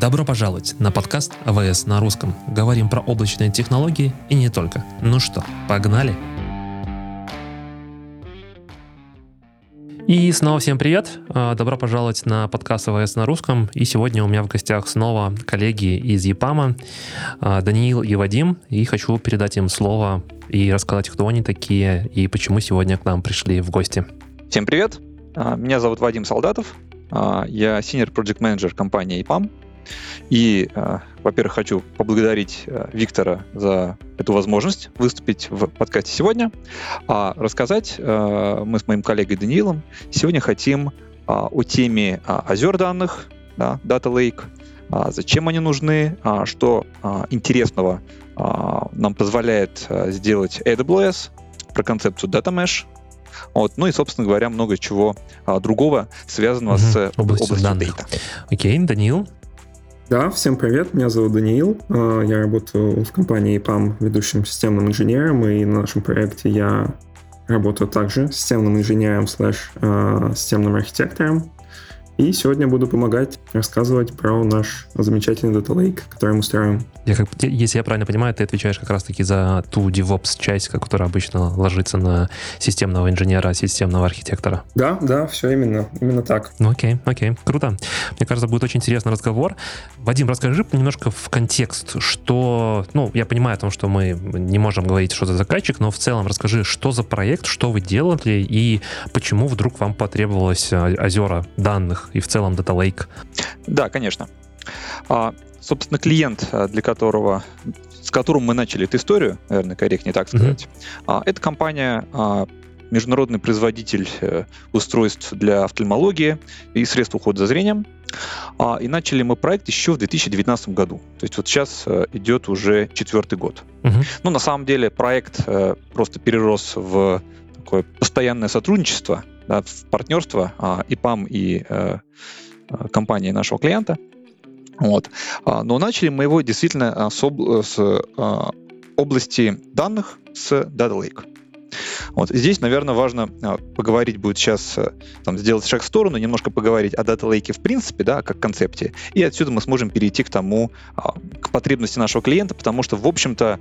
Добро пожаловать на подкаст АВС на русском. Говорим про облачные технологии и не только. Ну что, погнали? И снова всем привет. А, добро пожаловать на подкаст АВС на русском. И сегодня у меня в гостях снова коллеги из ЕПАМа, а, Даниил и Вадим. И хочу передать им слово и рассказать, кто они такие и почему сегодня к нам пришли в гости. Всем привет. А, меня зовут Вадим Солдатов. Я senior project manager компании EPAM. И, э, во-первых, хочу поблагодарить э, Виктора за эту возможность выступить в подкасте сегодня. А рассказать э, мы с моим коллегой Даниилом сегодня хотим о теме озер данных, да, Data Lake, зачем они нужны, что интересного нам позволяет сделать AWS, про концепцию Data Mesh, вот. Ну и, собственно говоря, много чего а, другого, связанного угу. с областью, областью данных. Data. Окей, Даниил, да, всем привет, меня зовут Даниил, а, я работаю в компании PAM ведущим системным инженером, и на нашем проекте я работаю также системным инженером слэш а, системным архитектором. И сегодня буду помогать рассказывать про наш замечательный Data Lake, который мы строим. Я как, если я правильно понимаю, ты отвечаешь как раз-таки за ту DevOps часть, которая обычно ложится на системного инженера, системного архитектора. Да, да, все именно, именно так. Ну окей, окей, круто. Мне кажется, будет очень интересный разговор. Вадим, расскажи немножко в контекст, что, ну, я понимаю о том, что мы не можем говорить, что за заказчик, но в целом расскажи, что за проект, что вы делали и почему вдруг вам потребовалось а, озера данных и в целом Data Lake? Да, конечно. А, собственно, клиент, а, для которого, с которым мы начали эту историю, наверное, корректнее так сказать, mm-hmm. а, это компания а, международный производитель э, устройств для офтальмологии и средств ухода за зрением. А, и начали мы проект еще в 2019 году. То есть вот сейчас э, идет уже четвертый год. Угу. Ну, на самом деле проект э, просто перерос в такое постоянное сотрудничество да, в партнерство а, и ПАМ, и э, э, компании нашего клиента. Вот. А, но начали мы его действительно с, об, с а, области данных с Data Lake. Вот. Здесь, наверное, важно поговорить будет сейчас, там, сделать шаг в сторону, немножко поговорить о Data Lake в принципе, да, как концепте, и отсюда мы сможем перейти к тому, к потребности нашего клиента, потому что, в общем-то,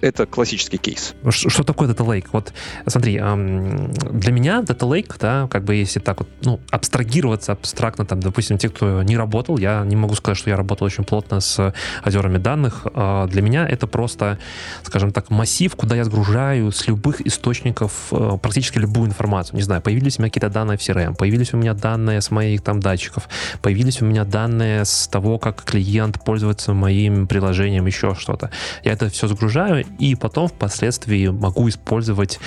это классический кейс. Что, что такое Data Lake? Вот смотри, для меня Data Lake, да, как бы если так вот, ну, абстрагироваться абстрактно, там, допустим, те, кто не работал, я не могу сказать, что я работал очень плотно с озерами данных. А, для меня это просто, скажем так, массив, куда я сгружаю с любых источников э, практически любую информацию. Не знаю, появились у меня какие-то данные в CRM, появились у меня данные с моих там датчиков, появились у меня данные с того, как клиент пользуется моим приложением, еще что-то. Я это все загружаю и потом впоследствии могу использовать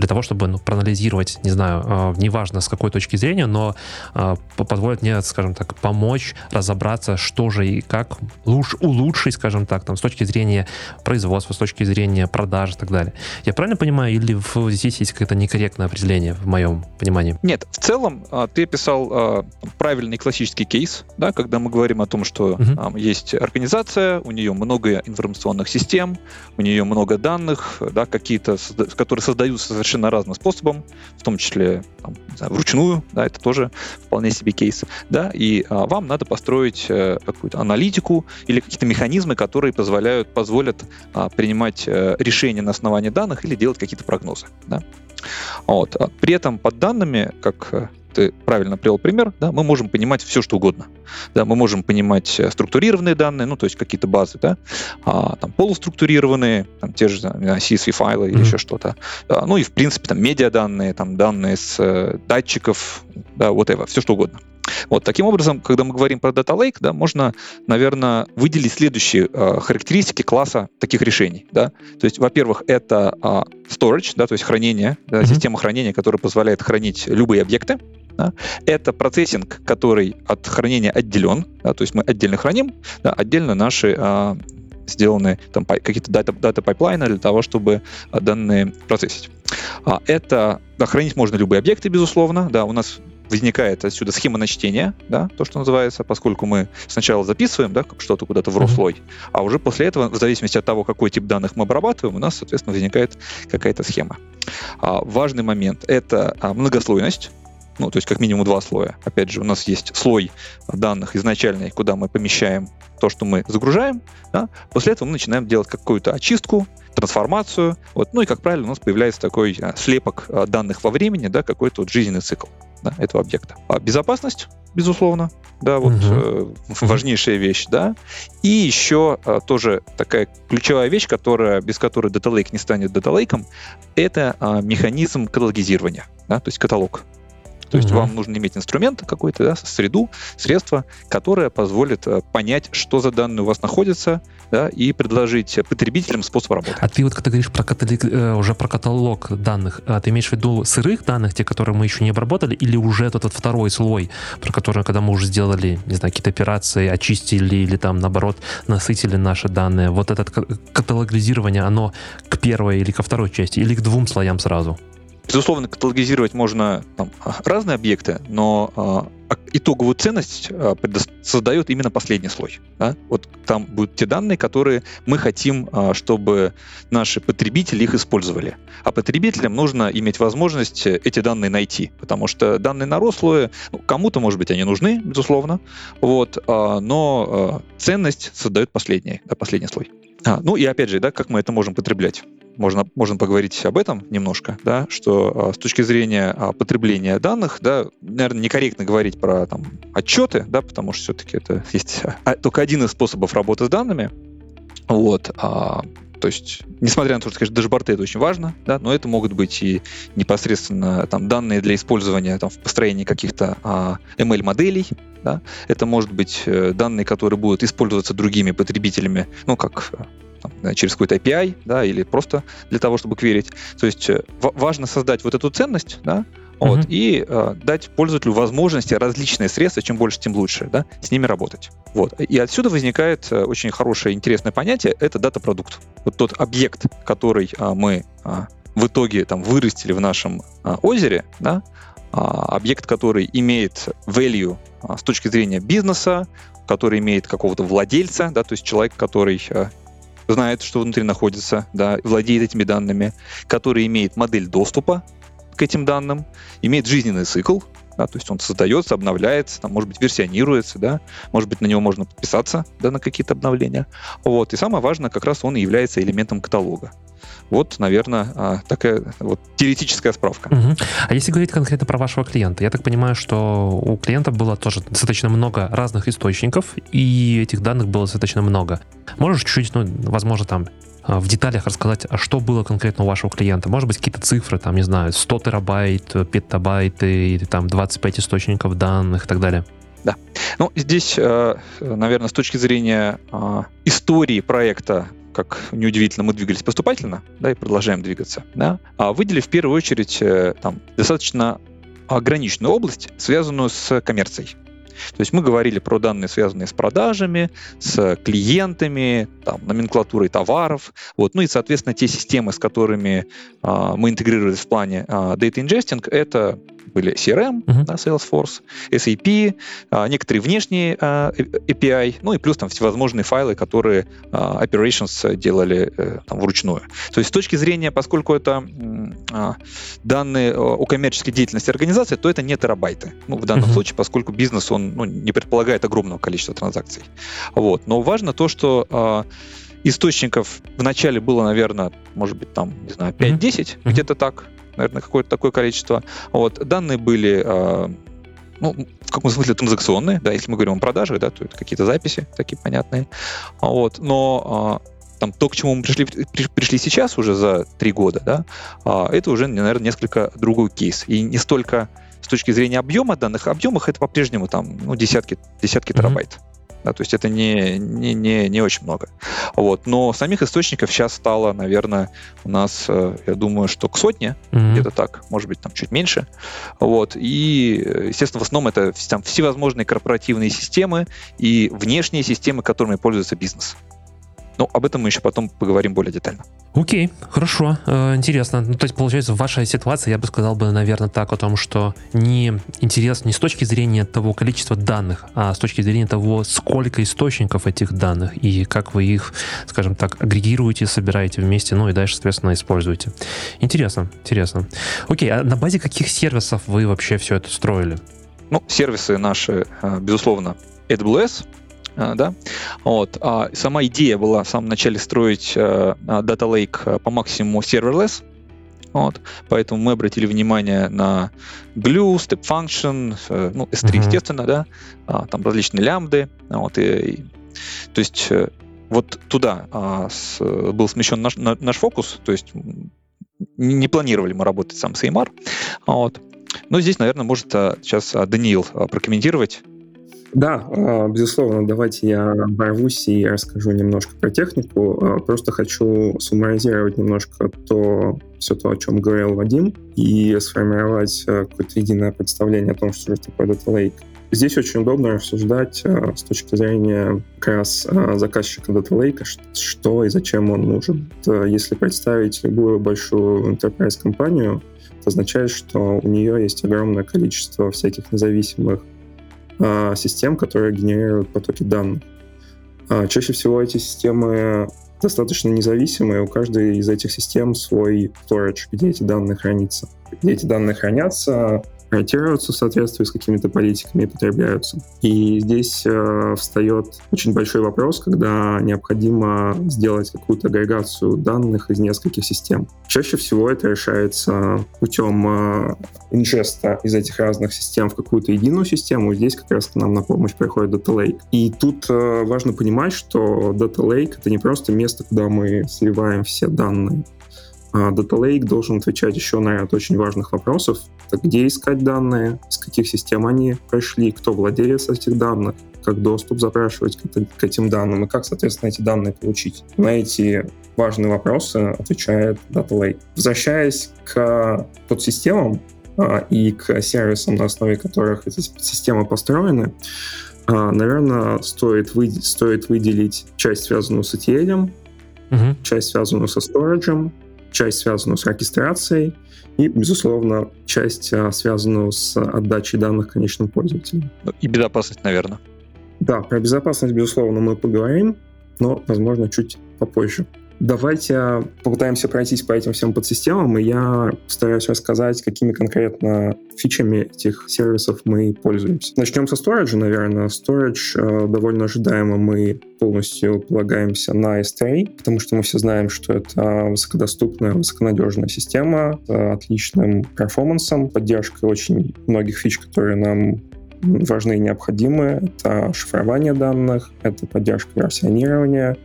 для того, чтобы ну, проанализировать, не знаю, э, неважно с какой точки зрения, но э, позволит мне, скажем так, помочь разобраться, что же и как лучше, улучшить, скажем так, там, с точки зрения производства, с точки зрения продаж и так далее. Я правильно понимаю, или в, здесь есть какое-то некорректное определение в моем понимании? Нет, в целом э, ты описал правильный классический кейс, да, когда мы говорим о том, что uh-huh. э, есть организация, у нее много информационных систем, у нее много данных, да, какие-то, которые создаются совершенно разным способом, в том числе там, знаю, вручную, да, это тоже вполне себе кейс, да, и а, вам надо построить а, какую-то аналитику или какие-то механизмы, которые позволяют, позволят а, принимать а, решения на основании данных или делать какие-то прогнозы, да. Вот. При этом под данными, как ты правильно привел пример, да, мы можем понимать все, что угодно. Да, мы можем понимать э, структурированные данные, ну, то есть какие-то базы, да, а, там, полуструктурированные, там, те же CSV-файлы mm-hmm. или еще что-то. Да, ну и, в принципе, там, медиаданные, там, данные с э, датчиков, да, whatever, все что угодно. Вот таким образом, когда мы говорим про Data Lake, да, можно, наверное, выделить следующие э, характеристики класса таких решений. Да? То есть, во-первых, это э, storage, да, то есть хранение, да, mm-hmm. система хранения, которая позволяет хранить любые объекты. Да? Это процессинг, который от хранения отделен, да, то есть мы отдельно храним, да, отдельно наши э, сделаны там какие-то data, data pipeline ы для того, чтобы данные процессить. А это да, хранить можно любые объекты, безусловно. Да, у нас возникает отсюда схема на чтение, да, то, что называется, поскольку мы сначала записываем, да, что-то куда-то в raw слой, а уже после этого, в зависимости от того, какой тип данных мы обрабатываем, у нас, соответственно, возникает какая-то схема. А, важный момент — это а, многослойность, ну, то есть как минимум два слоя. Опять же, у нас есть слой данных изначальный, куда мы помещаем то, что мы загружаем. Да? После этого мы начинаем делать какую-то очистку, трансформацию. Вот. Ну и, как правило, у нас появляется такой а, слепок а, данных во времени, да, какой-то вот жизненный цикл да, этого объекта. А безопасность, безусловно, да, вот угу. э, важнейшая вещь, да. И еще э, тоже такая ключевая вещь, которая, без которой Data Lake не станет Data Lake, это э, механизм каталогизирования, да, то есть каталог. То есть вам нужно иметь инструмент какой-то, да, среду, средство, которое позволит э, понять, что за данные у вас находятся, да, и предложить потребителям способ работы. А ты вот когда говоришь про каталог, э, уже про каталог данных, а ты имеешь в виду сырых данных, те, которые мы еще не обработали, или уже этот, этот второй слой, про который, когда мы уже сделали, не знаю, какие-то операции, очистили или там, наоборот, насытили наши данные, вот это каталогизирование, оно к первой или ко второй части, или к двум слоям сразу? Безусловно, каталогизировать можно там, разные объекты, но а, итоговую ценность а, создает именно последний слой. Да? Вот там будут те данные, которые мы хотим, а, чтобы наши потребители их использовали. А потребителям нужно иметь возможность эти данные найти, потому что данные на рослые, ну, кому-то, может быть, они нужны, безусловно, вот, а, но а, ценность создает последний, да, последний слой. А, ну и опять же, да, как мы это можем потреблять можно, можно поговорить об этом немножко, да, что а, с точки зрения а, потребления данных, да, наверное, некорректно говорить про там, отчеты, да, потому что все-таки это есть а, только один из способов работы с данными. Вот, то есть, несмотря на то, что, конечно, дашборды это очень важно, да, но это могут быть и непосредственно там, данные для использования там, в построении каких-то а, ML-моделей, да, это может быть э, данные, которые будут использоваться другими потребителями, ну, как там, через какой-то API, да, или просто для того, чтобы кверить. То есть э, важно создать вот эту ценность, да, вот, mm-hmm. и э, дать пользователю возможности различные средства, чем больше, тем лучше, да, с ними работать. Вот. И отсюда возникает э, очень хорошее, интересное понятие, это дата-продукт. Вот тот объект, который э, мы э, в итоге там вырастили в нашем э, озере, да, э, объект, который имеет value э, с точки зрения бизнеса, который имеет какого-то владельца, да, то есть человек, который знает, что внутри находится, да, владеет этими данными, который имеет модель доступа к этим данным, имеет жизненный цикл, да, то есть он создается, обновляется, там, может быть, версионируется, да, может быть, на него можно подписаться, да, на какие-то обновления. Вот. И самое важное, как раз он и является элементом каталога. Вот, наверное, а, такая вот теоретическая справка. Угу. А если говорить конкретно про вашего клиента, я так понимаю, что у клиента было тоже достаточно много разных источников, и этих данных было достаточно много. Можешь чуть-чуть, ну, возможно, там а, в деталях рассказать, а что было конкретно у вашего клиента? Может быть, какие-то цифры, там, не знаю, 100 терабайт, петабайт, или там 25 источников данных и так далее? Да. Ну, здесь, э, наверное, с точки зрения а, истории проекта как неудивительно, мы двигались поступательно, да, и продолжаем двигаться, да, а выделили в первую очередь э, там, достаточно ограниченную область, связанную с коммерцией. То есть мы говорили про данные, связанные с продажами, с клиентами, там, номенклатурой товаров, вот, ну и, соответственно, те системы, с которыми а, мы интегрировались в плане а, data ingesting, это были CRM, uh-huh. да, Salesforce, SAP, а, некоторые внешние а, API, ну и плюс там всевозможные файлы, которые а, operations делали а, там, вручную. То есть с точки зрения, поскольку это а, данные о коммерческой деятельности организации, то это не терабайты. Ну, в данном uh-huh. случае, поскольку бизнес, он ну, не предполагает огромного количества транзакций. Вот. Но важно то, что а, источников в начале было, наверное, может быть, там, не знаю, 5-10, mm-hmm. где-то так наверное, какое-то такое количество. Вот. Данные были а, ну, в каком смысле транзакционные, да, если мы говорим о продажах, да, то это какие-то записи такие понятные. Вот. Но а, там то, к чему мы пришли, пришли сейчас уже за три года, да, а, это уже, наверное, несколько другой кейс. И не столько с точки зрения объема данных, объемах это по-прежнему там ну, десятки, десятки mm-hmm. терабайт. Да, то есть это не, не, не, не очень много. Вот. Но самих источников сейчас стало, наверное, у нас, э, я думаю, что к сотне, mm-hmm. где-то так, может быть, там чуть меньше. Вот. И, естественно, в основном это там, всевозможные корпоративные системы и внешние системы, которыми пользуется бизнес. Но об этом мы еще потом поговорим более детально. Окей, хорошо, э, интересно. Ну, то есть, получается, в вашей ситуации, я бы сказал бы, наверное, так о том, что не интерес не с точки зрения того количества данных, а с точки зрения того, сколько источников этих данных и как вы их, скажем так, агрегируете, собираете вместе, ну и дальше, соответственно, используете. Интересно, интересно. Окей, а на базе каких сервисов вы вообще все это строили? Ну, сервисы наши, э, безусловно, AWS, да, вот. А сама идея была в самом начале строить э, Data Lake по максимуму serverless, вот. Поэтому мы обратили внимание на Glue, Step Function, ну, S3, uh-huh. естественно, да, а, там различные лямбды. Вот, и, и, то есть вот туда а, с, был смещен наш, на, наш фокус, то есть не планировали мы работать сам с AMR. Вот. Но здесь, наверное, может а, сейчас а, Даниил а, прокомментировать. Да, безусловно, давайте я ворвусь и расскажу немножко про технику. Просто хочу суммаризировать немножко то, все то, о чем говорил Вадим, и сформировать какое-то единое представление о том, что же такое Data Lake. Здесь очень удобно рассуждать с точки зрения как раз заказчика Data Lake, что и зачем он нужен. Если представить любую большую enterprise компанию, это означает, что у нее есть огромное количество всяких независимых э, систем, которые генерируют потоки данных. А чаще всего эти системы достаточно независимые, у каждой из этих систем свой storage, где эти данные хранятся. Где эти данные хранятся, проектируются в соответствии с какими-то политиками и потребляются. И здесь э, встает очень большой вопрос, когда необходимо сделать какую-то агрегацию данных из нескольких систем. Чаще всего это решается путем э, инжеста из этих разных систем в какую-то единую систему. Здесь как раз нам на помощь приходит Data Lake. И тут э, важно понимать, что Data Lake — это не просто место, куда мы сливаем все данные. А Data Lake должен отвечать еще на ряд очень важных вопросов. Это где искать данные, с каких систем они пришли, кто владелец этих данных, как доступ запрашивать к этим данным и как, соответственно, эти данные получить. На эти важные вопросы отвечает Data Lake. Возвращаясь к подсистемам а, и к сервисам, на основе которых эти системы построены, а, наверное, стоит, вы, стоит выделить часть, связанную с ETL, угу. часть, связанную со сториджем, часть, связанную с регистрацией, и, безусловно, часть, а, связанную с отдачей данных конечным пользователям. И безопасность, наверное. Да, про безопасность, безусловно, мы поговорим, но, возможно, чуть попозже. Давайте попытаемся пройтись по этим всем подсистемам, и я постараюсь рассказать, какими конкретно фичами этих сервисов мы пользуемся. Начнем со storage, наверное. Storage э, довольно ожидаемо мы полностью полагаемся на S3, потому что мы все знаем, что это высокодоступная, высоконадежная система с отличным перформансом, поддержкой очень многих фич, которые нам важны и необходимы. Это шифрование данных, это поддержка версионирования,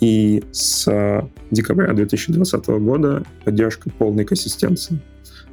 и с э, декабря 2020 года поддержка полной консистенции,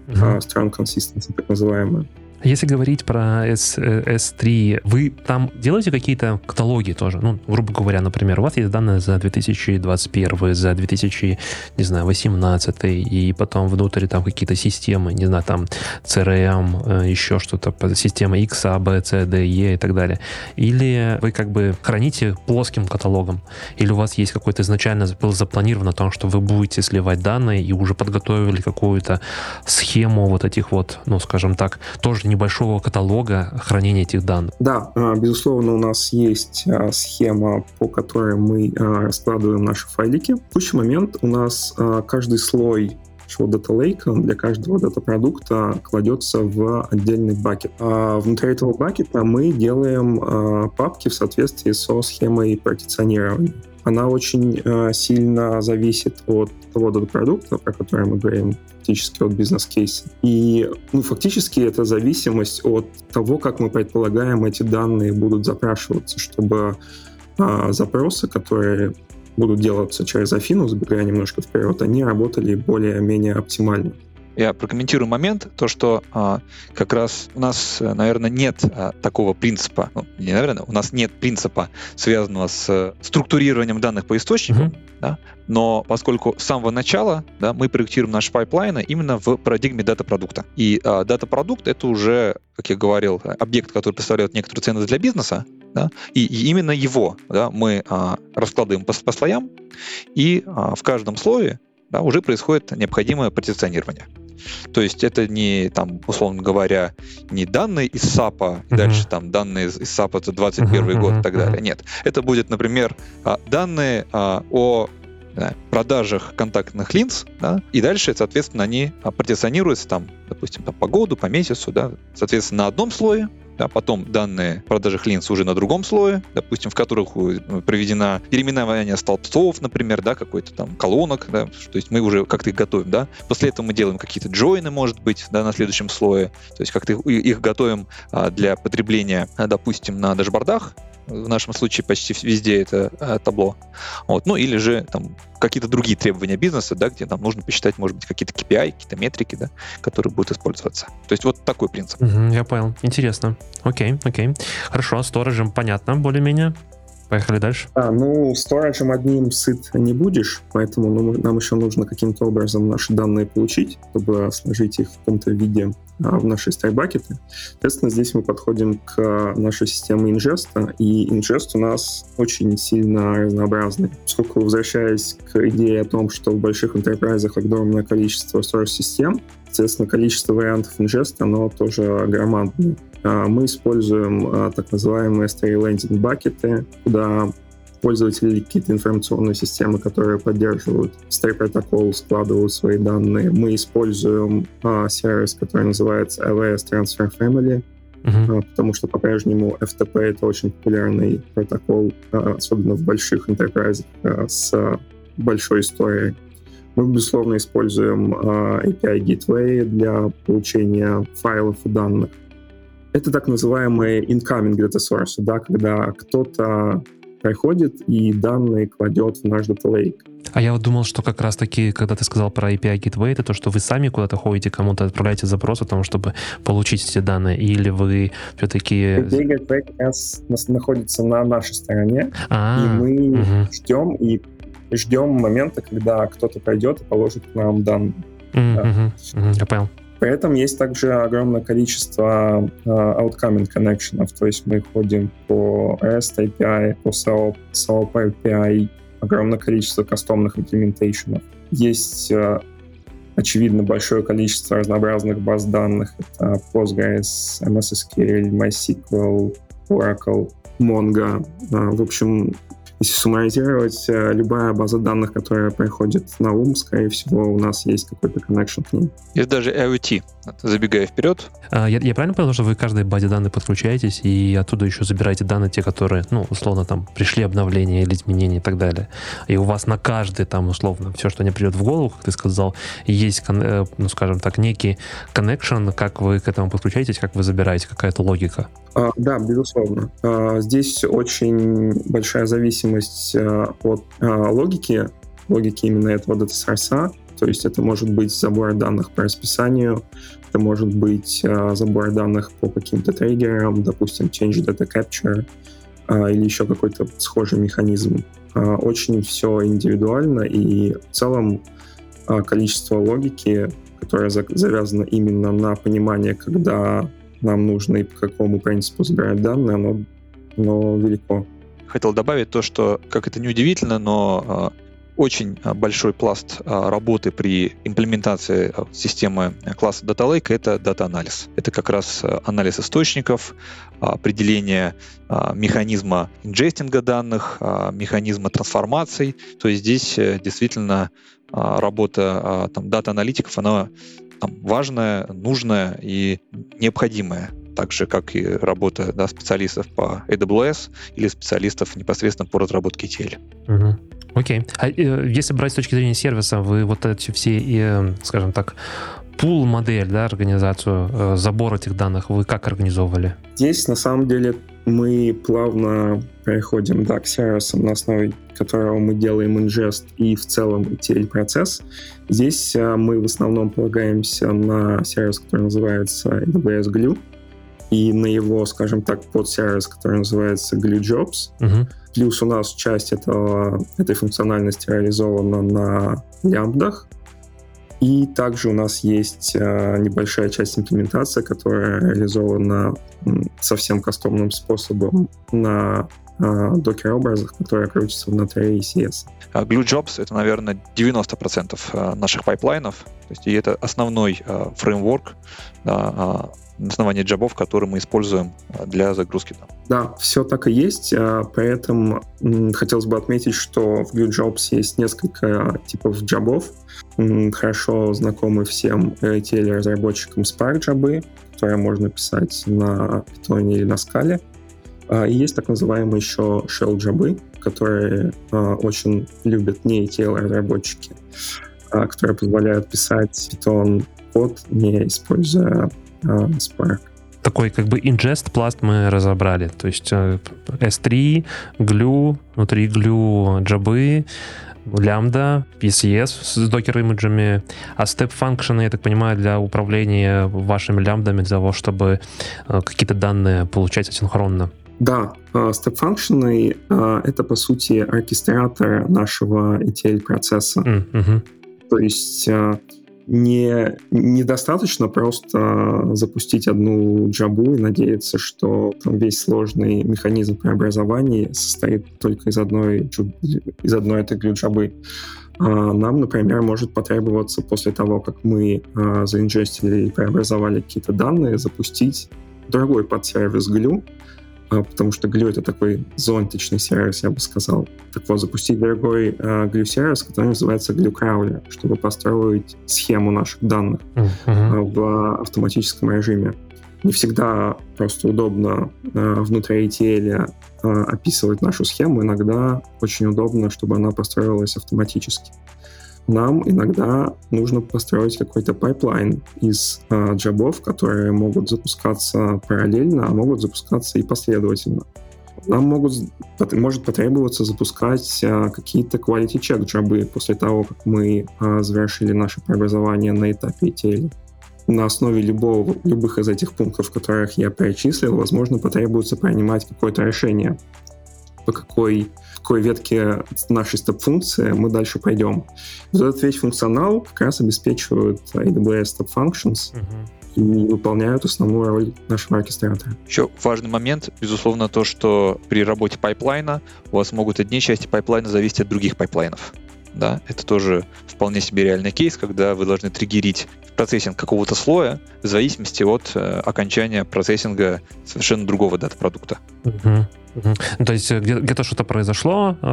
uh-huh. strong consistency, так называемая. Если говорить про S, S3, вы там делаете какие-то каталоги тоже? Ну, грубо говоря, например, у вас есть данные за 2021, за 2000, не знаю, 18, и потом внутри там какие-то системы, не знаю, там CRM, э, еще что-то, система X, A, B, C, D, E и так далее. Или вы как бы храните плоским каталогом? Или у вас есть какой-то изначально был запланирован о том, что вы будете сливать данные и уже подготовили какую-то схему вот этих вот, ну, скажем так, тоже не небольшого каталога хранения этих данных. Да, а, безусловно, у нас есть а, схема, по которой мы а, раскладываем наши файлики. В текущий момент у нас каждый слой нашего Data Lake для каждого дата-продукта кладется в отдельный бакет. А внутри этого бакета мы делаем папки в соответствии со схемой партиционирования она очень э, сильно зависит от того продукта, про который мы говорим, фактически от бизнес-кейса. И ну, фактически это зависимость от того, как мы предполагаем, эти данные будут запрашиваться, чтобы э, запросы, которые будут делаться через Афину, забегая немножко вперед, они работали более-менее оптимально я прокомментирую момент, то, что а, как раз у нас, наверное, нет а, такого принципа, ну, не наверное, у нас нет принципа, связанного с структурированием данных по источникам, mm-hmm. да, но поскольку с самого начала да, мы проектируем наши пайплайны именно в парадигме дата-продукта. И а, дата-продукт — это уже, как я говорил, объект, который представляет некоторую ценность для бизнеса, Да? И, и именно его да, мы а, раскладываем по, по слоям, и а, в каждом слое да, уже происходит необходимое партиционирование. То есть это не, там, условно говоря, не данные из SAP, uh-huh. дальше там данные из SAP это 21 uh-huh, год и так далее. Нет. Это будет, например, а, данные а, о да, продажах контактных линз, да, и дальше, соответственно, они а, партиционируются там, допустим, там, по году, по месяцу, да, соответственно, на одном слое, да, потом данные продажи линз уже на другом слое, допустим, в которых э, проведена переименование столбцов, например, да, какой-то там колонок, да, то есть мы уже как-то их готовим, да. После этого мы делаем какие-то джойны, может быть, да, на следующем слое, то есть как-то их готовим а, для потребления, допустим, на дашбордах, в нашем случае почти везде это э, табло. Вот. Ну или же там какие-то другие требования бизнеса, да, где нам нужно посчитать, может быть, какие-то KPI, какие-то метрики, да, которые будут использоваться. То есть вот такой принцип. Угу, я понял. Интересно. Окей, окей. Хорошо, с сториджем понятно более-менее. Поехали дальше. А, ну, сториджем одним сыт не будешь, поэтому ну, нам еще нужно каким-то образом наши данные получить, чтобы сложить их в каком-то виде а, в наши страйбакеты. Соответственно, здесь мы подходим к нашей системе инжеста, и инжест у нас очень сильно разнообразный. Поскольку, возвращаясь к идее о том, что в больших интерпрайзах огромное количество source-систем, соответственно, количество вариантов инжеста, оно тоже громадное. А, мы используем а, так называемые stray landing бакеты, куда пользователи или какие-то информационные системы, которые поддерживают Stray протокол, складывают свои данные. Мы используем а, сервис, который называется LAS Transfer Family, uh-huh. а, потому что по-прежнему FTP — это очень популярный протокол, а, особенно в больших а, с большой историей. Мы, безусловно, используем а, API Gateway для получения файлов и данных. Это так называемые incoming data source, да, когда кто-то приходит и данные кладет в наш Data Lake. А я вот думал, что как раз-таки, когда ты сказал про API Gateway, это то, что вы сами куда-то ходите, кому-то отправляете запрос о том, чтобы получить эти данные, или вы все-таки... API Gateway как раз находится на нашей стороне, А-а-а. и мы угу. ждем и ждем момента, когда кто-то пойдет и положит нам данные. Mm-hmm. Да. Mm-hmm. Я понял. При этом есть также огромное количество uh, outcoming connections, то есть мы ходим по REST API, по SOAP, SOAP API, огромное количество кастомных имплементейшенов. Есть uh, очевидно большое количество разнообразных баз данных. Это Postgres, MS SQL, MySQL, Oracle, Mongo. Uh, в общем, если суммаризировать, э, любая база данных, которая приходит на ум, скорее всего, у нас есть какой-то connection к ней. Есть даже IoT, забегая вперед. А, я, я правильно понял, что вы к каждой базе данных подключаетесь и оттуда еще забираете данные, те, которые, ну, условно, там, пришли обновления или изменения и так далее. И у вас на каждый, там, условно, все, что не придет в голову, как ты сказал, есть, э, ну, скажем так, некий connection, как вы к этому подключаетесь, как вы забираете, какая-то логика. А, да, безусловно. А, здесь очень большая зависимость а, от логики, логики именно этого дата source. То есть это может быть забор данных по расписанию, это может быть забор данных по каким-то триггерам, допустим, change data capture или еще какой-то схожий механизм. Очень все индивидуально, и в целом количество логики, которое завязано именно на понимание, когда нам нужно и по какому принципу забирать данные, оно, оно велико. Хотел добавить то, что, как это неудивительно, но э, очень большой пласт э, работы при имплементации э, системы класса Data Lake — это дата-анализ. Это как раз анализ источников, определение механизма инжестинга данных, механизма трансформаций. То есть здесь действительно работа там, дата-аналитиков, она там, важная, нужная и необходимая так же, как и работа да, специалистов по AWS или специалистов непосредственно по разработке ETL. Угу. Окей. А э, если брать с точки зрения сервиса, вы вот эти все, э, скажем так, пул модель, да, организацию, э, забор этих данных вы как организовывали? Здесь на самом деле мы плавно переходим да, к сервисам, на основе которого мы делаем ingest и в целом ETL-процесс. Здесь а, мы в основном полагаемся на сервис, который называется AWS Glue, и на его, скажем так, подсервис, который называется Glue Jobs. Uh-huh. Плюс у нас часть этого, этой функциональности реализована на лямбдах, И также у нас есть э, небольшая часть имплементации, которая реализована совсем кастомным способом на докер-образах, которые крутятся внутри ECS. А GlueJobs — это, наверное, 90% наших пайплайнов. То есть, и это основной фреймворк, да, на основании джабов, которые мы используем для загрузки. Да, все так и есть. Поэтому хотелось бы отметить, что в Glue Jobs есть несколько типов джабов. Хорошо знакомы всем ETL-разработчикам Spark джабы, которые можно писать на Python или на Scala. И есть так называемые еще shell джабы, которые очень любят не ETL-разработчики, которые позволяют писать Python код, не используя Spark. Такой как бы ingest пласт мы разобрали. То есть S3, glue, внутри glue джабы, лямбда, PCS с докер-имиджами, а step function, я так понимаю, для управления вашими лямбдами, для того, чтобы какие-то данные получать асинхронно. Да, step function это, по сути, оркестратор нашего ETL-процесса. Mm-hmm. То есть не, недостаточно просто запустить одну джабу и надеяться, что там весь сложный механизм преобразования состоит только из одной, из одной этой джабы. А нам, например, может потребоваться после того, как мы а, заинжестили и преобразовали какие-то данные, запустить другой подсервис а, потому что Glue — это такой зонтичный сервис, я бы сказал. Так вот, запустить другой uh, Glue-сервис, который называется Glue Crawler, чтобы построить схему наших данных uh-huh. в автоматическом режиме. Не всегда просто удобно uh, внутри ETL uh, описывать нашу схему, иногда очень удобно, чтобы она построилась автоматически нам иногда нужно построить какой-то пайплайн из э, джабов, которые могут запускаться параллельно, а могут запускаться и последовательно. Нам могут, может потребоваться запускать э, какие-то quality check джабы после того, как мы э, завершили наше преобразование на этапе ETL. На основе любого, любых из этих пунктов, которых я перечислил, возможно, потребуется принимать какое-то решение, по какой какой ветке нашей степ-функции мы дальше пойдем. Вот этот весь функционал как раз обеспечивают AWS Step Functions, uh-huh и выполняют основную роль нашего оркестратора. Еще важный момент, безусловно, то, что при работе пайплайна у вас могут одни части пайплайна зависеть от других пайплайнов. Да, это тоже вполне себе реальный кейс, когда вы должны триггерить процессинг какого-то слоя в зависимости от э, окончания процессинга совершенно другого дата-продукта. То есть э, где- где-то что-то произошло э,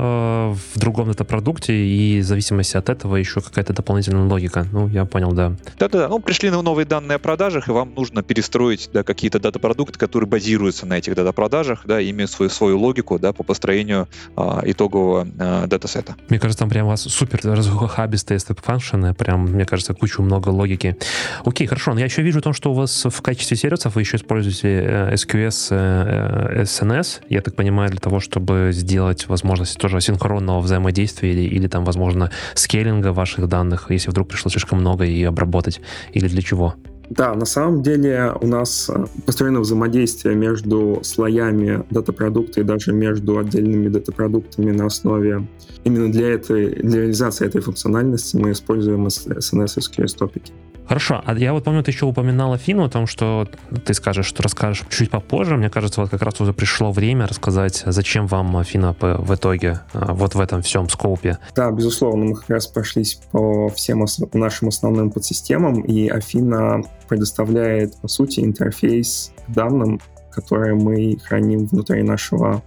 в другом дата-продукте, и в зависимости от этого еще какая-то дополнительная логика. Ну, я понял, да. Да-да-да. Ну, пришли на новые данные о продажах, и вам нужно перестроить да, какие-то дата-продукты, которые базируются на этих дата-продажах, да, имеют свою, свою логику да, по построению э, итогового э, датасета. Мне кажется, там прям у вас супер разухабистые степ-фанкшены, прям, мне кажется, кучу много логики. Окей, хорошо, но я еще вижу то, что у вас в качестве сервисов вы еще используете э, SQS, э, SNS. Я так так понимаю, для того, чтобы сделать возможность тоже асинхронного взаимодействия или, или там, возможно, скейлинга ваших данных, если вдруг пришло слишком много и обработать, или для чего? Да, на самом деле у нас э, построено взаимодействие между слоями дата-продукта и даже между отдельными дата-продуктами на основе именно для этой для реализации этой функциональности мы используем SNS SQS топики. Хорошо, а я вот помню, ты еще упоминал Афину о том, что ты скажешь, что расскажешь чуть попозже. Мне кажется, вот как раз уже пришло время рассказать, зачем вам Афина в итоге а, вот в этом всем скопе. Да, безусловно, мы как раз прошлись по всем нашим основным подсистемам, и Афина предоставляет, по сути, интерфейс к данным, которые мы храним внутри нашего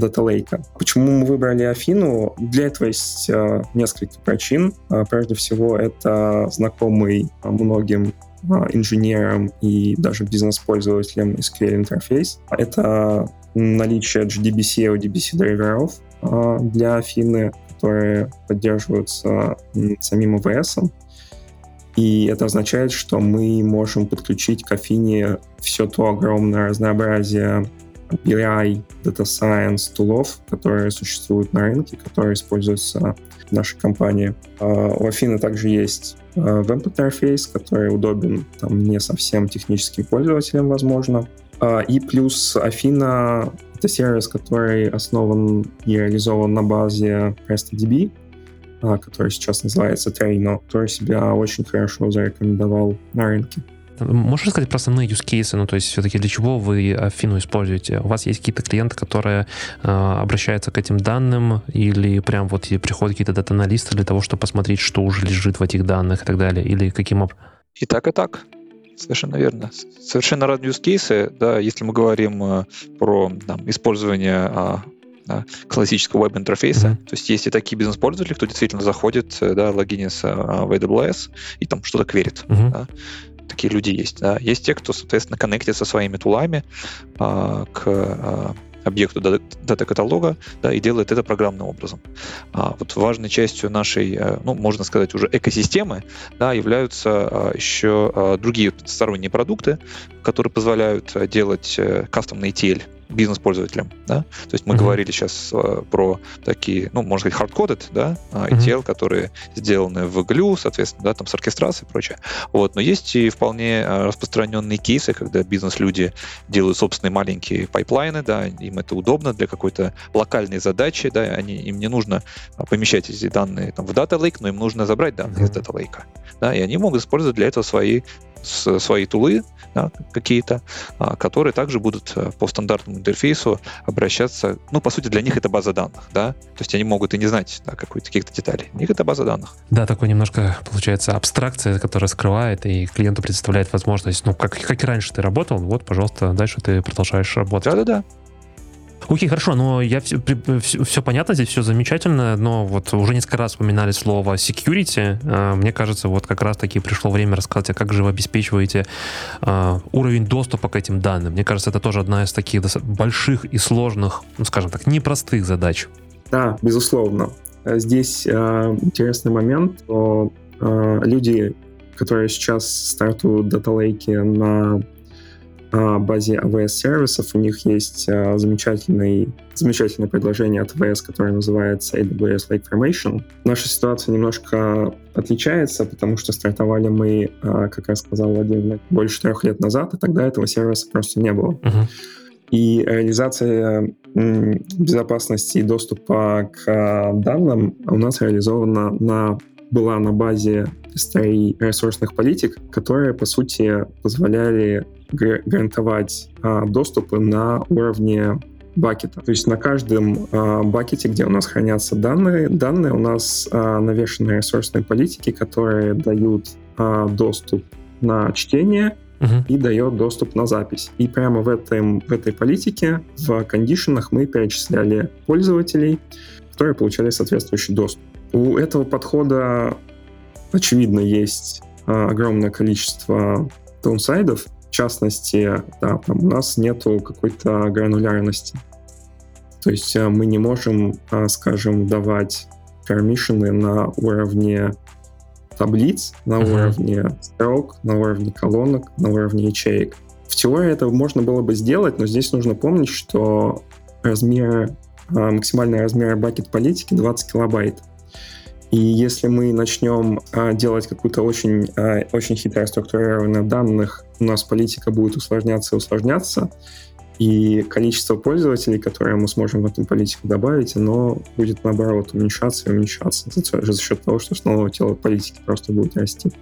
Data Lake. Почему мы выбрали Афину? Для этого есть э, несколько причин. Э, прежде всего, это знакомый многим э, инженерам и даже бизнес-пользователям SQL интерфейс. Это наличие JDBC и ODBC драйверов для Афины, которые поддерживаются самим AWS. И это означает, что мы можем подключить к Афине все то огромное разнообразие BI, Data Science тулов, которые существуют на рынке, которые используются в нашей компании. А, у Афины также есть а, веб-интерфейс, который удобен там, не совсем техническим пользователям, возможно. А, и плюс Афина — это сервис, который основан и реализован на базе RESTDB, а, который сейчас называется Traino, который себя очень хорошо зарекомендовал на рынке. Можешь сказать про основные use cases? Ну, то есть все-таки для чего вы Афину используете? У вас есть какие-то клиенты, которые э, обращаются к этим данным или прям вот приходят какие-то дата-аналисты для того, чтобы посмотреть, что уже лежит в этих данных и так далее? Или каким образом? И так, и так. Совершенно верно. Совершенно разные use cases, да, если мы говорим э, про там, использование а, да, классического веб-интерфейса. Mm-hmm. То есть есть и такие бизнес-пользователи, кто действительно заходит, э, да, логинится а, в AWS и там что-то кверит. Mm-hmm. Да такие люди есть. Да. Есть те, кто, соответственно, коннектится своими тулами а, к а, объекту дата-каталога да, и делает это программным образом. А вот важной частью нашей, э, ну, можно сказать, уже экосистемы да, являются а, еще а, другие сторонние продукты, которые позволяют э, делать кастомный ETL бизнес-пользователям. Да? То есть мы mm-hmm. говорили сейчас э, про такие, ну, можно сказать, hard-coded, да, ETL, mm-hmm. которые сделаны в Glue, соответственно, да, там с оркестрацией и прочее. Вот. Но есть и вполне э, распространенные кейсы, когда бизнес-люди делают собственные маленькие пайплайны, да, им это удобно для какой-то локальной задачи, да, они, им не нужно а, помещать эти данные там, в Data Lake, но им нужно забрать данные mm-hmm. из Data Lake. Да, и они могут использовать для этого свои свои тулы да, какие-то, а, которые также будут э, по стандартному интерфейсу обращаться. Ну, по сути, для них это база данных, да. То есть они могут и не знать да, каких-то деталей. У них это база данных. Да, такой немножко, получается, абстракция, которая скрывает и клиенту предоставляет возможность, ну, как, как и раньше ты работал, вот, пожалуйста, дальше ты продолжаешь работать. Да-да-да. Окей, хорошо, но я все, все, все понятно, здесь все замечательно, но вот уже несколько раз упоминали слово security. А, мне кажется, вот как раз-таки пришло время рассказать, а как же вы обеспечиваете а, уровень доступа к этим данным. Мне кажется, это тоже одна из таких больших и сложных, ну, скажем так, непростых задач. Да, безусловно. Здесь э, интересный момент, что э, люди, которые сейчас стартуют дата-лейки на базе AWS сервисов. У них есть а, замечательный, замечательное предложение от AWS, которое называется AWS Lake Formation. Наша ситуация немножко отличается, потому что стартовали мы, а, как я сказал, Владимир, больше трех лет назад, и тогда этого сервиса просто не было. Uh-huh. И реализация безопасности и доступа к а, данным у нас реализована на была на базе истории ресурсных политик, которые, по сути, позволяли гарантовать а, доступы на уровне бакета. То есть на каждом а, бакете, где у нас хранятся данные, данные у нас а, навешаны ресурсные политики, которые дают а, доступ на чтение uh-huh. и дает доступ на запись. И прямо в, этом, в этой политике, в кондишенах мы перечисляли пользователей, которые получали соответствующий доступ. У этого подхода, очевидно, есть а, огромное количество даунсайдов, в частности, да, там у нас нету какой-то гранулярности. То есть э, мы не можем, э, скажем, давать пермишины на уровне таблиц, на uh-huh. уровне строк, на уровне колонок, на уровне ячеек. В теории это можно было бы сделать, но здесь нужно помнить, что размер, э, максимальный размер бакет политики 20 килобайт. И если мы начнем а, делать какую-то очень, а, очень хитро структурированных данных, у нас политика будет усложняться и усложняться, и количество пользователей, которые мы сможем в эту политику добавить, оно будет, наоборот, уменьшаться и уменьшаться за, за счет того, что снова тело политики просто будет расти.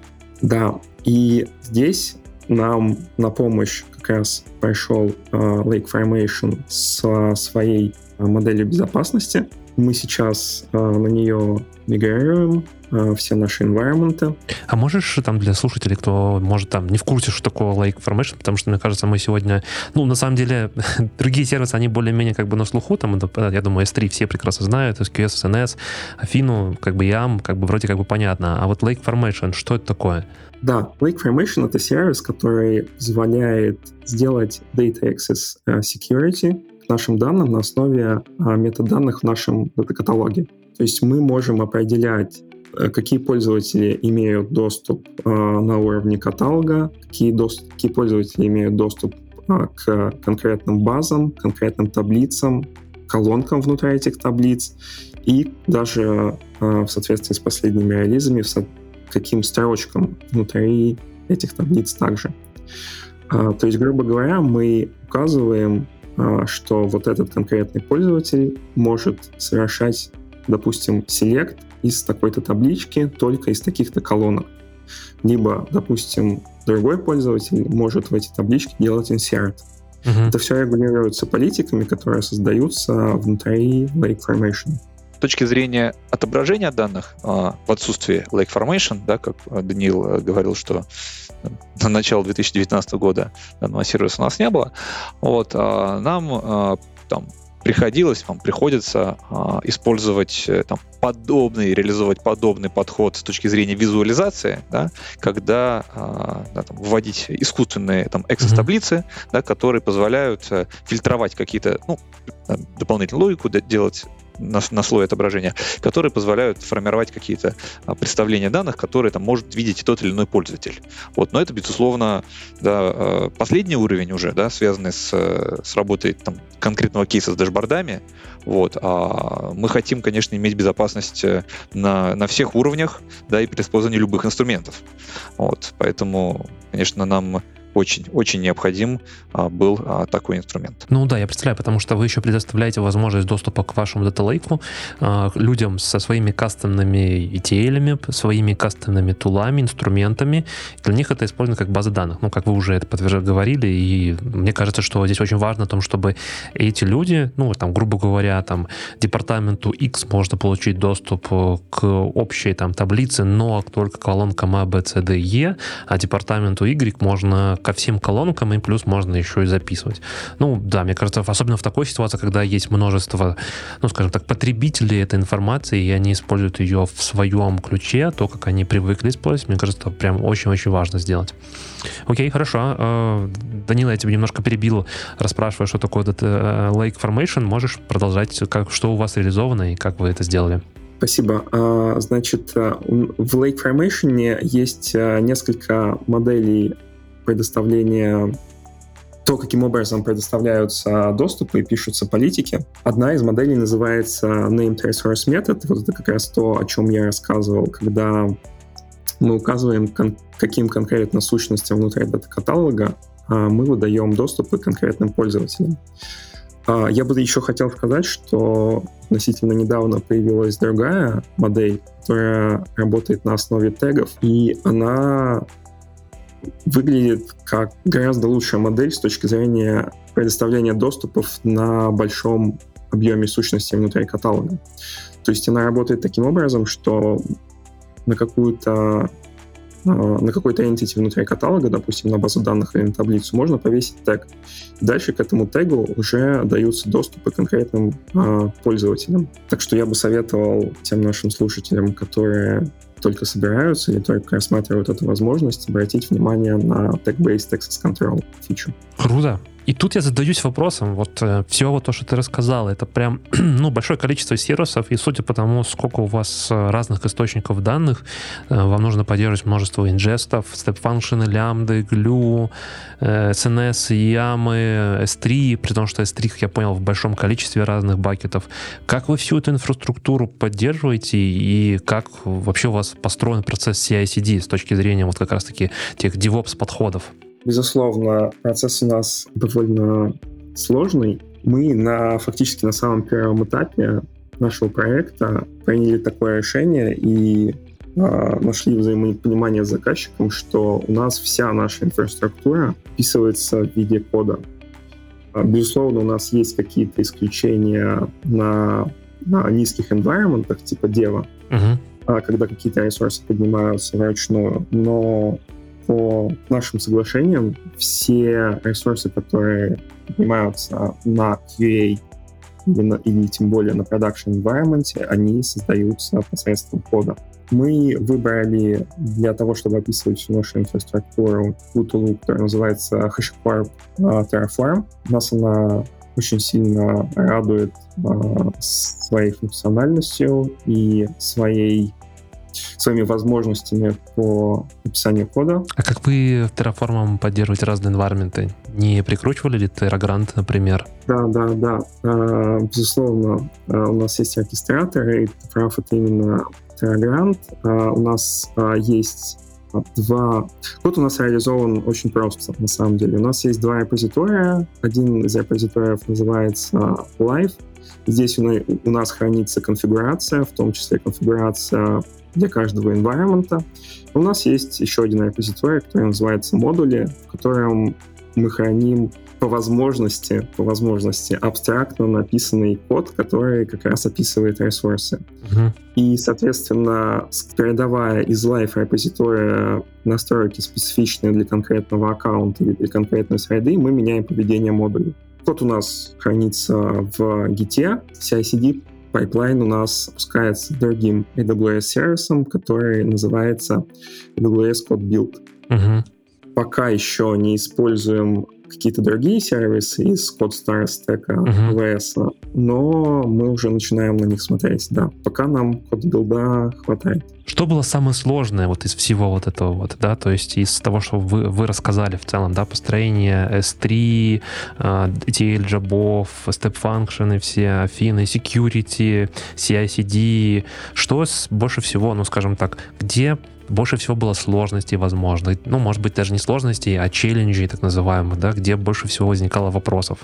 Да, и здесь нам на помощь как раз пришел uh, Lake Formation с своей моделью безопасности. Мы сейчас uh, на нее мигрируем э, все наши environment. А можешь там для слушателей, кто может там не в курсе, что такое Lake Formation, потому что, мне кажется, мы сегодня, ну, на самом деле, другие сервисы, они более-менее как бы на слуху, там, это, я думаю, S3 все прекрасно знают, SQS, SNS, Афину, как бы YAM, как бы вроде как бы понятно. А вот Lake Formation, что это такое? Да, Lake Formation — это сервис, который позволяет сделать Data Access э, Security нашим данным на основе э, метаданных в нашем дата-каталоге. То есть мы можем определять, э, какие пользователи имеют доступ э, на уровне каталога, какие, доступ, какие пользователи имеют доступ э, к конкретным базам, конкретным таблицам, колонкам внутри этих таблиц и даже в соответствии с последними релизами, со, каким строчкам внутри этих таблиц также. То есть, грубо говоря, мы указываем, что вот этот конкретный пользователь может совершать допустим, селект из такой-то таблички, только из таких-то колонок. Либо, допустим, другой пользователь может в эти таблички делать insert. Uh-huh. Это все регулируется политиками, которые создаются внутри Lake Formation. С точки зрения отображения данных а, в отсутствии Lake Formation, да, как Даниил э, говорил, что на начало 2019 года данного сервиса у нас не было, вот, а, нам а, там приходилось, вам приходится а, использовать э, там, подобный, реализовать подобный подход с точки зрения визуализации, да, когда а, да, там, вводить искусственные там, эксос-таблицы, mm-hmm. да, которые позволяют а, фильтровать какие-то ну, дополнительную логику, делать на, на слой отображения, которые позволяют формировать какие-то а, представления данных, которые там может видеть тот или иной пользователь. Вот, но это, безусловно, да, а, последний уровень уже, да, связанный с, с работой там, конкретного кейса с дашбордами. Вот, а мы хотим, конечно, иметь безопасность э, на, на всех уровнях, да, и при использовании любых инструментов. Вот, поэтому, конечно, нам очень-очень необходим а, был а, такой инструмент. Ну да, я представляю, потому что вы еще предоставляете возможность доступа к вашему Lake а, людям со своими кастомными ETL, своими кастомными тулами, инструментами. Для них это использовано как база данных. Ну, как вы уже это подтверждали, говорили, и мне кажется, что здесь очень важно о том, чтобы эти люди, ну, там, грубо говоря, там, департаменту X можно получить доступ э, к общей там таблице, но только колонкам A, B, C, D, E, а департаменту Y можно ко всем колонкам, и плюс можно еще и записывать. Ну, да, мне кажется, особенно в такой ситуации, когда есть множество, ну, скажем так, потребителей этой информации, и они используют ее в своем ключе, то, как они привыкли использовать, мне кажется, прям очень-очень важно сделать. Окей, хорошо. Э, Данила, я тебя немножко перебил, расспрашивая, что такое этот э, Lake Formation. Можешь продолжать, как, что у вас реализовано и как вы это сделали? Спасибо. А, значит, э, в Lake Formation есть несколько моделей предоставления то, каким образом предоставляются доступы и пишутся политики. Одна из моделей называется Named Resource Method. Вот это как раз то, о чем я рассказывал, когда мы указываем, кон- каким конкретно сущностям внутри дата-каталога а мы выдаем доступы конкретным пользователям. А, я бы еще хотел сказать, что относительно недавно появилась другая модель, которая работает на основе тегов, и она выглядит как гораздо лучшая модель с точки зрения предоставления доступов на большом объеме сущности внутри каталога. То есть она работает таким образом, что на какую-то а, на какой-то entity внутри каталога, допустим, на базу данных или на таблицу, можно повесить тег. Дальше к этому тегу уже даются доступы конкретным э, пользователям. Так что я бы советовал тем нашим слушателям, которые только собираются или только рассматривают эту возможность, обратить внимание на tag-based access control фичу. Круто. И тут я задаюсь вопросом, вот э, все вот то, что ты рассказал, это прям, ну, большое количество сервисов, и судя по тому, сколько у вас э, разных источников данных, э, вам нужно поддерживать множество инжестов, степ-функшены, лямбды, глю, э, SNS, ямы, S3, при том, что S3, как я понял, в большом количестве разных бакетов. Как вы всю эту инфраструктуру поддерживаете, и как вообще у вас построен процесс CI-CD с точки зрения вот как раз-таки тех DevOps подходов? Безусловно, процесс у нас довольно сложный. Мы на, фактически на самом первом этапе нашего проекта приняли такое решение и э, нашли взаимопонимание с заказчиком, что у нас вся наша инфраструктура вписывается в виде кода. А, безусловно, у нас есть какие-то исключения на, на низких environment, типа Дева, uh-huh. когда какие-то ресурсы поднимаются вручную, но по нашим соглашениям все ресурсы, которые поднимаются на QA или, тем более на production environment, они создаются посредством кода. Мы выбрали для того, чтобы описывать всю нашу инфраструктуру, ту тулу, которая называется HashiCorp Terraform. Нас она очень сильно радует uh, своей функциональностью и своей своими возможностями по написанию кода. А как вы Terraform поддерживаете разные environment? Не прикручивали ли Terragrant, например? Да, да, да. А, безусловно, а, у нас есть оркестраторы, и прав это именно Terragrant. А, у нас есть два... Код у нас реализован очень просто, на самом деле. У нас есть два репозитория. Один из репозиториев называется Live. Здесь у нас хранится конфигурация, в том числе конфигурация для каждого environment. У нас есть еще один репозиторий, который называется модули, в котором мы храним по возможности, по возможности абстрактно написанный код, который как раз описывает ресурсы. Uh-huh. И, соответственно, передавая из Live репозитория настройки, специфичные для конкретного аккаунта или для конкретной среды, мы меняем поведение модулей. Код у нас хранится в Git, CI-CD пайплайн у нас запускается другим AWS сервисом, который называется AWS CodeBuild. Uh-huh. Пока еще не используем какие-то другие сервисы из CodeStar стека uh-huh. Но мы уже начинаем на них смотреть, да. Пока нам CodeBuild а хватает. Что было самое сложное вот из всего вот этого вот, да, то есть из того, что вы, вы рассказали в целом, да, построение S3, ETL джабов, step function, все афины, security, CI-CD, что больше всего, ну, скажем так, где больше всего было сложностей, возможно. Ну, может быть, даже не сложностей, а челленджей, так называемых, да, где больше всего возникало вопросов.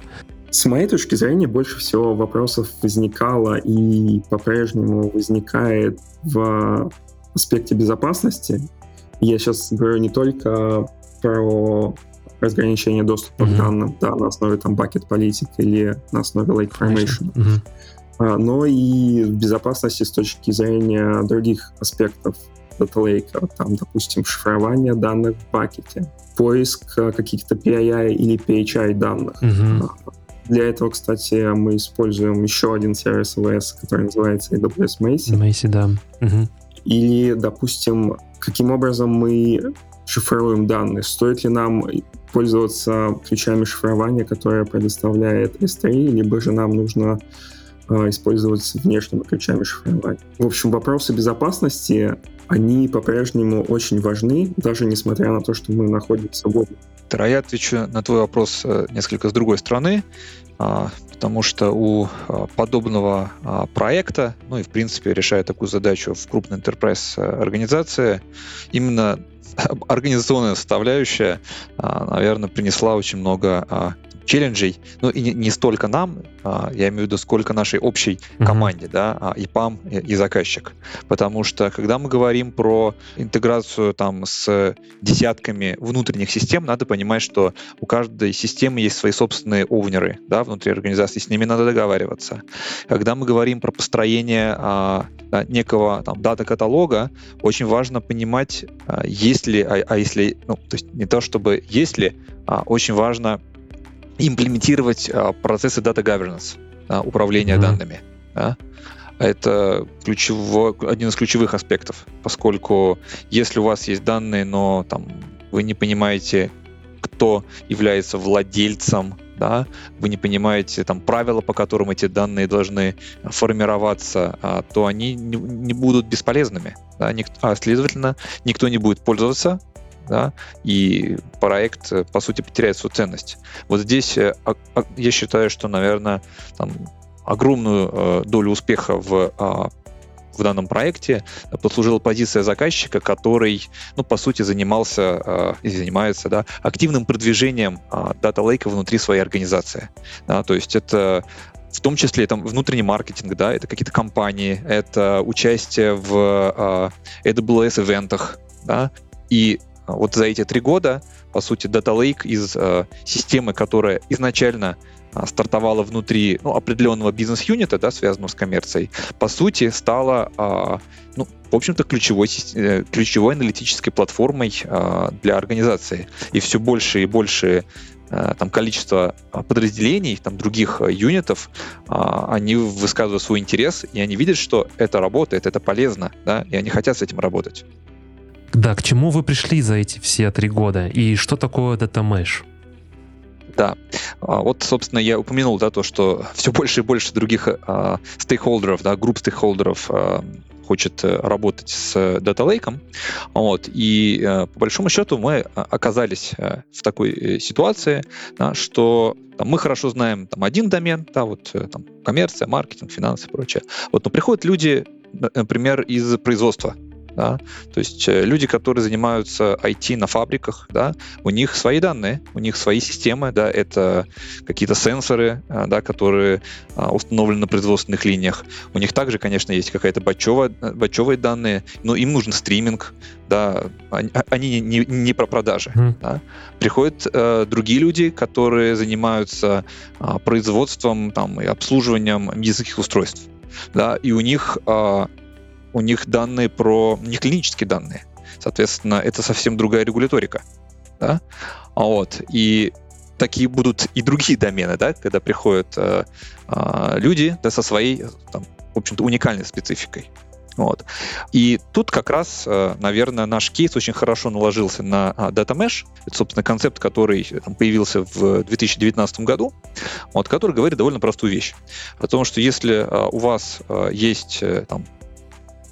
С моей точки зрения, больше всего вопросов возникало и по-прежнему возникает в аспекте безопасности. Я сейчас говорю не только про разграничение доступа mm-hmm. к данным да, на основе там bucket политик или на основе lake formation, mm-hmm. но и безопасности с точки зрения других аспектов Data там, допустим, шифрование данных в бакете, поиск э, каких-то PII или PHI данных. Mm-hmm. Для этого, кстати, мы используем еще один сервис AWS, который называется AWS Macy. Macy, да. Угу. Или, допустим, каким образом мы шифруем данные. Стоит ли нам пользоваться ключами шифрования, которые предоставляет S3, либо же нам нужно э, использовать внешними ключами шифрования. В общем, вопросы безопасности они по-прежнему очень важны, даже несмотря на то, что мы находимся в облаке. Я отвечу на твой вопрос э, несколько с другой стороны, а, потому что у а, подобного а, проекта, ну и в принципе решая такую задачу в крупной enterprise э, организации, именно организационная составляющая, наверное, принесла очень много челленджей, ну и не, не столько нам, а, я имею в виду, сколько нашей общей команде, mm-hmm. да, а, и ПАМ, и, и заказчик. Потому что, когда мы говорим про интеграцию там с десятками внутренних систем, надо понимать, что у каждой системы есть свои собственные овнеры, да, внутри организации, с ними надо договариваться. Когда мы говорим про построение а, некого там дата-каталога, очень важно понимать, а, есть ли, а, а если, ну, то есть не то чтобы есть ли, а очень важно имплементировать а, процессы data governance, да, управления mm-hmm. данными. Да? Это ключево, один из ключевых аспектов, поскольку если у вас есть данные, но там вы не понимаете, кто является владельцем, да, вы не понимаете там правила, по которым эти данные должны формироваться, а, то они не, не будут бесполезными. Да, никто, а следовательно, никто не будет пользоваться да, и проект, э, по сути, потеряет свою ценность. Вот здесь э, я считаю, что, наверное, там, огромную э, долю успеха в а, в данном проекте послужила позиция заказчика, который, ну, по сути, занимался и занимается да, активным продвижением Data Lake внутри своей организации. Да, то есть это в том числе там внутренний маркетинг, да, это какие-то компании, это участие в AWS-ивентах, да, и вот за эти три года, по сути, Data Lake из э, системы, которая изначально э, стартовала внутри ну, определенного бизнес-юнита, да, связанного с коммерцией, по сути, стала, э, ну, в общем-то, ключевой, э, ключевой аналитической платформой э, для организации. И все больше и больше э, там количество подразделений, там других э, юнитов, они высказывают свой интерес, и они видят, что это работает, это полезно, да, и они хотят с этим работать. Да, к чему вы пришли за эти все три года? И что такое Data Mesh? Да, а, вот, собственно, я упомянул, да, то, что все больше и больше других а, стейкхолдеров, да, групп стейкхолдеров а, хочет э, работать с Data Lake. Вот, и э, по большому счету мы оказались э, в такой ситуации, да, что там, мы хорошо знаем там, один домен, да, вот там, коммерция, маркетинг, финансы и прочее. Вот, но приходят люди, например, из производства, Да? То есть э, люди, которые занимаются IT на фабриках, да, у них свои данные, у них свои системы, да, это какие-то сенсоры, э, да, которые а, установлены на производственных линиях. У них также, конечно, есть какая-то бачевая, бачевые данные, но им нужен стриминг, да, они, они не, не про продажи. Mm. Да. Приходят э, другие люди, которые занимаются э, производством там, и обслуживанием медицинских устройств. Да, и у них э, у них данные про... не клинические данные. Соответственно, это совсем другая регуляторика. Да? Вот. И такие будут и другие домены, да, когда приходят э, э, люди да, со своей, там, в общем-то, уникальной спецификой. Вот. И тут как раз, э, наверное, наш кейс очень хорошо наложился на а, Data Mesh. Это, собственно, концепт, который там, появился в 2019 году, вот, который говорит довольно простую вещь. О том, что если а, у вас а, есть там,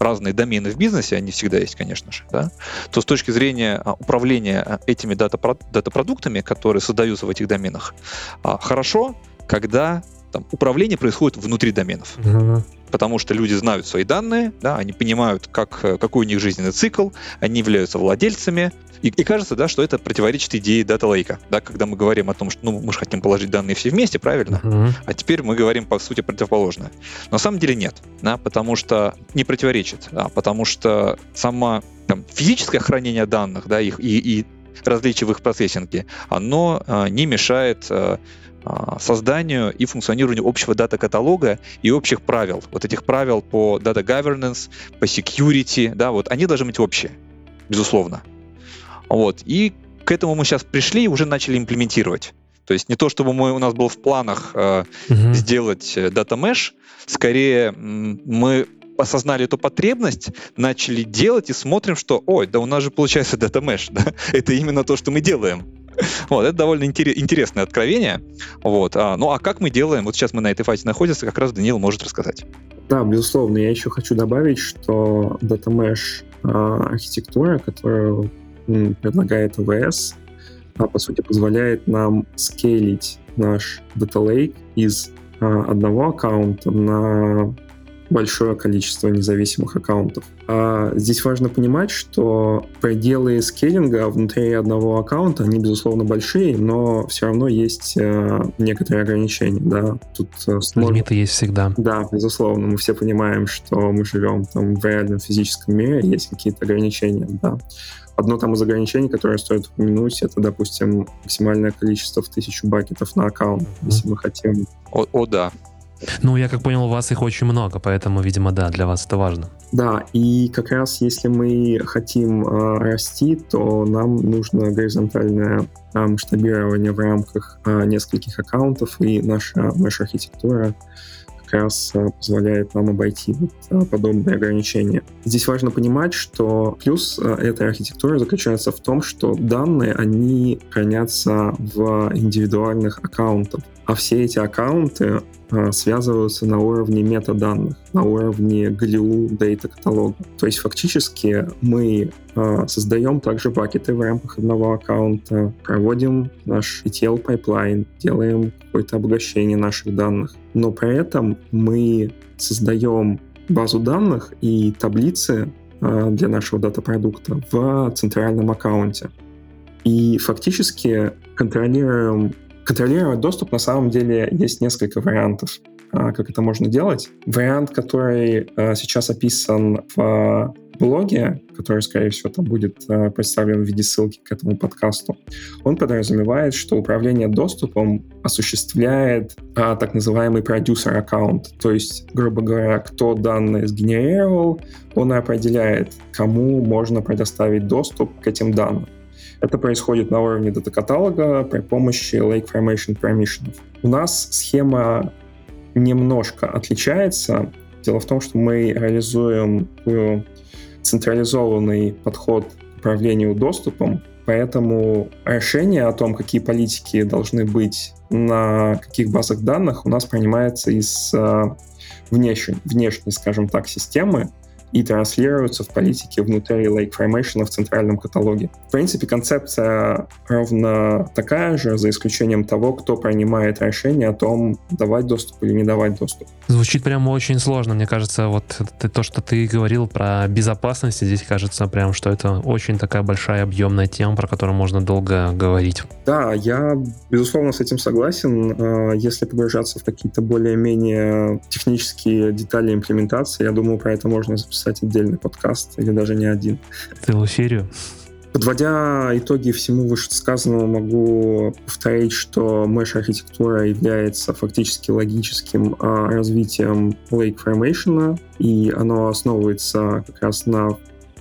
разные домены в бизнесе, они всегда есть, конечно же, да, то с точки зрения а, управления а, этими дата-продуктами, которые создаются в этих доменах, а, хорошо, когда там, управление происходит внутри доменов. Mm-hmm. Потому что люди знают свои данные, да, они понимают, как, какой у них жизненный цикл, они являются владельцами, и, и кажется, да, что это противоречит идее дата лейка, да, когда мы говорим о том, что ну, мы же хотим положить данные все вместе, правильно? Uh-huh. А теперь мы говорим, по сути, противоположное. Но на самом деле нет, да, потому что не противоречит, да, потому что сама там, физическое хранение данных, да, их и, и различия в их процессинге, оно а, не мешает а созданию и функционированию общего дата-каталога и общих правил. Вот этих правил по data governance, по security, да, вот они должны быть общие, безусловно. Вот. И к этому мы сейчас пришли и уже начали имплементировать. То есть не то, чтобы мы, у нас был в планах э, uh сделать э, Data Mesh, скорее мы осознали эту потребность, начали делать и смотрим, что, ой, да у нас же получается Data Mesh, да? это именно то, что мы делаем. Вот, это довольно интересное откровение. Вот. А, ну а как мы делаем? Вот сейчас мы на этой фазе находимся, как раз Даниил может рассказать. Да, безусловно. Я еще хочу добавить, что Data Mesh а, архитектура, которую предлагает ОВС, а, по сути, позволяет нам скейлить наш Data Lake из а, одного аккаунта на большое количество независимых аккаунтов. А здесь важно понимать, что пределы скейлинга внутри одного аккаунта, они, безусловно, большие, но все равно есть э, некоторые ограничения. Да? Тут, э, Лимиты есть всегда. Да, безусловно. Мы все понимаем, что мы живем там, в реальном физическом мире, есть какие-то ограничения. Да? Одно там из ограничений, которое стоит упомянуть, это, допустим, максимальное количество в тысячу бакетов на аккаунт, mm-hmm. если мы хотим. О, о, да. Ну, я как понял, у вас их очень много, поэтому, видимо, да, для вас это важно. Да, и как раз если мы хотим э, расти, то нам нужно горизонтальное э, масштабирование в рамках э, нескольких аккаунтов, и наша mesh-архитектура как раз э, позволяет нам обойти э, подобные ограничения. Здесь важно понимать, что плюс э, этой архитектуры заключается в том, что данные, они хранятся в индивидуальных аккаунтах, а все эти аккаунты связываются на уровне метаданных, на уровне Glue Data Catalog а. То есть фактически мы создаем также бакеты в рамках одного аккаунта, проводим наш ETL пайплайн, делаем какое-то обогащение наших данных но при этом мы создаем базу данных и таблицы а, для нашего дата-продукта в центральном аккаунте. И фактически контролируем, контролировать доступ на самом деле есть несколько вариантов, а, как это можно делать. Вариант, который а, сейчас описан в блоге, который, скорее всего, там будет представлен в виде ссылки к этому подкасту, он подразумевает, что управление доступом осуществляет а, так называемый продюсер аккаунт. То есть, грубо говоря, кто данные сгенерировал, он определяет, кому можно предоставить доступ к этим данным. Это происходит на уровне дата-каталога при помощи Lake Formation Permission. У нас схема немножко отличается. Дело в том, что мы реализуем централизованный подход к управлению доступом, поэтому решение о том, какие политики должны быть на каких базах данных, у нас принимается из э, внешней, внешней, скажем так, системы, и транслируются в политике внутри Lake Formation в центральном каталоге. В принципе, концепция ровно такая же, за исключением того, кто принимает решение о том, давать доступ или не давать доступ. Звучит прямо очень сложно. Мне кажется, вот то, что ты говорил про безопасность, здесь кажется прям, что это очень такая большая объемная тема, про которую можно долго говорить. Да, я, безусловно, с этим согласен. А, если погружаться в какие-то более-менее технические детали имплементации, я думаю, про это можно записать отдельный подкаст или даже не один. Целую серию. Подводя итоги всему вышесказанному, могу повторить, что mesh-архитектура является фактически логическим а, развитием Lake Formation, и оно основывается как раз на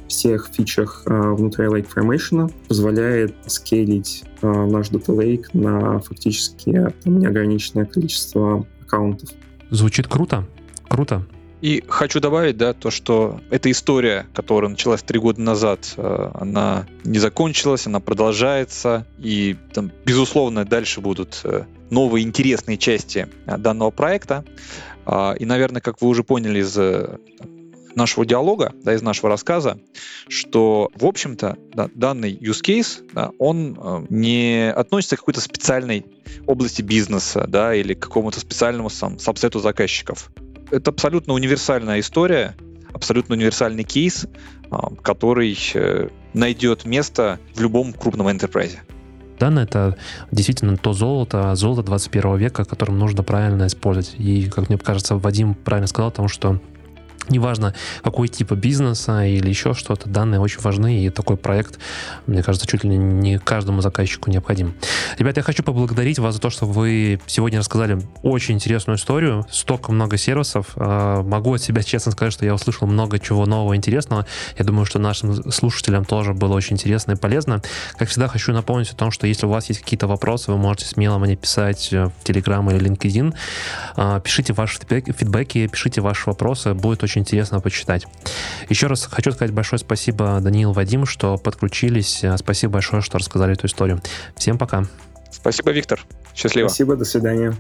всех фичах а, внутри Lake Formation, позволяет скейлить а, наш Data Lake на фактически там, неограниченное количество аккаунтов. Звучит круто. Круто. И хочу добавить, да, то, что эта история, которая началась три года назад, э, она не закончилась, она продолжается, и там, безусловно, дальше будут э, новые интересные части э, данного проекта. А, и, наверное, как вы уже поняли из нашего диалога, да, из нашего рассказа, что, в общем-то, да, данный use case, да, он не относится к какой-то специальной области бизнеса, да, или к какому-то специальному сам, сабсету заказчиков это абсолютно универсальная история, абсолютно универсальный кейс, а, который э, найдет место в любом крупном enterprise. Данные — это действительно то золото, золото 21 века, которым нужно правильно использовать. И, как мне кажется, Вадим правильно сказал, потому что неважно, какой тип бизнеса или еще что-то, данные очень важны, и такой проект, мне кажется, чуть ли не каждому заказчику необходим. Ребята, я хочу поблагодарить вас за то, что вы сегодня рассказали очень интересную историю, столько много сервисов. А, могу от себя честно сказать, что я услышал много чего нового интересного. Я думаю, что нашим слушателям тоже было очень интересно и полезно. Как всегда, хочу напомнить о том, что если у вас есть какие-то вопросы, вы можете смело мне писать в Telegram или LinkedIn. А, пишите ваши фидбэки, пишите ваши вопросы, будет очень интересно почитать. Еще раз хочу сказать большое спасибо, Даниил, Вадим, что подключились. Спасибо большое, что рассказали эту историю. Всем пока. Спасибо, Виктор. Счастливо. Спасибо, до свидания.